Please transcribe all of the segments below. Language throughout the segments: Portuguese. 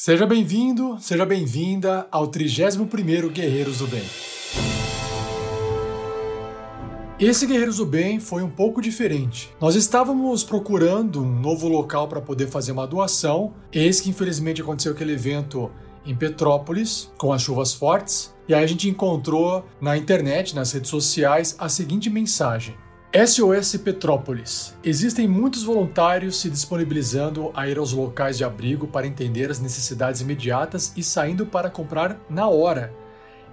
Seja bem-vindo, seja bem-vinda ao 31º Guerreiros do Bem. Esse Guerreiros do Bem foi um pouco diferente. Nós estávamos procurando um novo local para poder fazer uma doação, eis que infelizmente aconteceu aquele evento em Petrópolis, com as chuvas fortes, e aí a gente encontrou na internet, nas redes sociais, a seguinte mensagem: SOS Petrópolis. Existem muitos voluntários se disponibilizando a ir aos locais de abrigo para entender as necessidades imediatas e saindo para comprar na hora.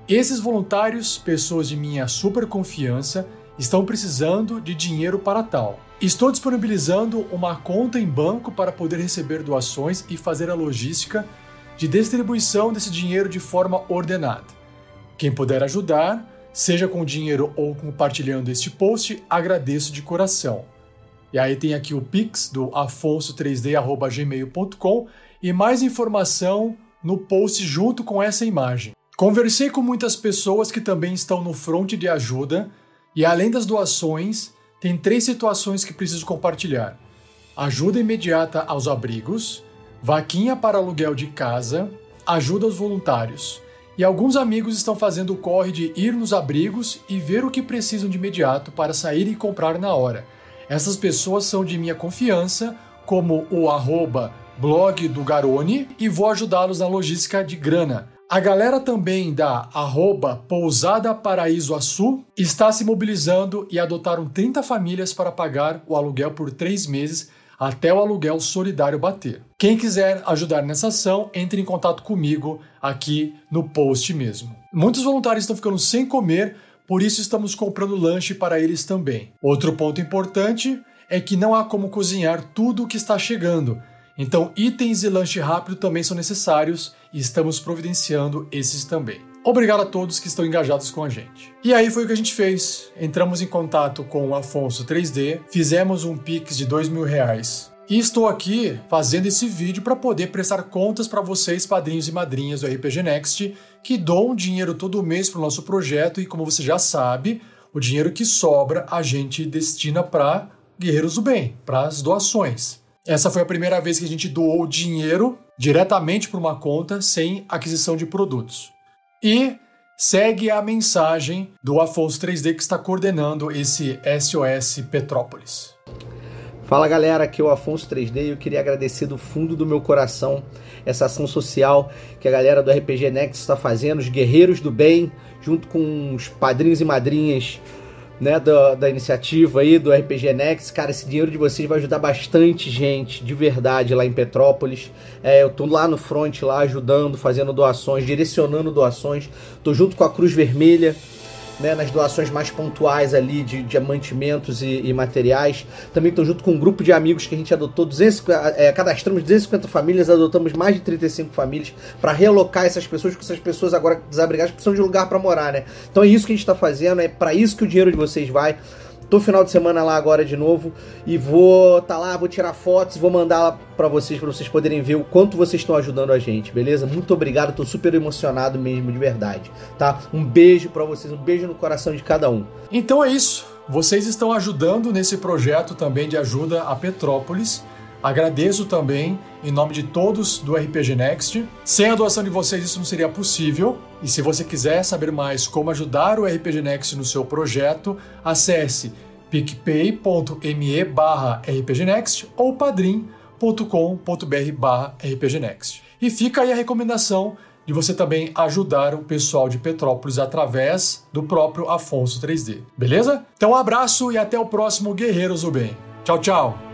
Esses voluntários, pessoas de minha super confiança, estão precisando de dinheiro para tal. Estou disponibilizando uma conta em banco para poder receber doações e fazer a logística de distribuição desse dinheiro de forma ordenada. Quem puder ajudar, seja com dinheiro ou compartilhando este post, agradeço de coração. E aí tem aqui o pix do afonso3d@gmail.com e mais informação no post junto com essa imagem. Conversei com muitas pessoas que também estão no front de ajuda e além das doações, tem três situações que preciso compartilhar: ajuda imediata aos abrigos, vaquinha para aluguel de casa, ajuda aos voluntários. E alguns amigos estão fazendo o corre de ir nos abrigos e ver o que precisam de imediato para sair e comprar na hora. Essas pessoas são de minha confiança, como o arroba blog do Garone, e vou ajudá-los na logística de grana. A galera também da arroba Pousada Paraíso Açu está se mobilizando e adotaram 30 famílias para pagar o aluguel por três meses até o aluguel solidário bater. Quem quiser ajudar nessa ação, entre em contato comigo aqui no post mesmo. Muitos voluntários estão ficando sem comer, por isso estamos comprando lanche para eles também. Outro ponto importante é que não há como cozinhar tudo o que está chegando. Então, itens e lanche rápido também são necessários e estamos providenciando esses também. Obrigado a todos que estão engajados com a gente. E aí foi o que a gente fez. Entramos em contato com o Afonso 3D, fizemos um Pix de dois mil reais. E estou aqui fazendo esse vídeo para poder prestar contas para vocês, padrinhos e madrinhas do RPG Next, que doam dinheiro todo mês para o nosso projeto e, como você já sabe, o dinheiro que sobra a gente destina para Guerreiros do Bem, para as doações. Essa foi a primeira vez que a gente doou dinheiro diretamente para uma conta sem aquisição de produtos. E segue a mensagem do Afonso 3D que está coordenando esse SOS Petrópolis. Fala galera, aqui é o Afonso 3D e eu queria agradecer do fundo do meu coração essa ação social que a galera do RPG Next está fazendo, os Guerreiros do Bem, junto com os padrinhos e madrinhas né, da, da iniciativa aí do RPG Next. Cara, esse dinheiro de vocês vai ajudar bastante gente, de verdade, lá em Petrópolis. É, eu tô lá no front, lá ajudando, fazendo doações, direcionando doações. Tô junto com a Cruz Vermelha, né, nas doações mais pontuais ali de, de mantimentos e, e materiais. Também estou junto com um grupo de amigos que a gente adotou, 250, é, cadastramos 250 famílias, adotamos mais de 35 famílias para realocar essas pessoas, porque essas pessoas agora desabrigadas precisam de lugar para morar, né? Então é isso que a gente está fazendo, é para isso que o dinheiro de vocês vai. Tô final de semana lá agora de novo e vou tá lá, vou tirar fotos, vou mandar para vocês para vocês poderem ver o quanto vocês estão ajudando a gente, beleza? Muito obrigado, tô super emocionado mesmo de verdade, tá? Um beijo para vocês, um beijo no coração de cada um. Então é isso. Vocês estão ajudando nesse projeto também de ajuda a Petrópolis. Agradeço também em nome de todos do RPG Next. Sem a doação de vocês isso não seria possível. E se você quiser saber mais como ajudar o RPG Next no seu projeto, acesse picpay.me barra rpgnext ou padrim.com.br barra rpgnext. E fica aí a recomendação de você também ajudar o pessoal de Petrópolis através do próprio Afonso 3D. Beleza? Então um abraço e até o próximo Guerreiros do Bem. Tchau, tchau!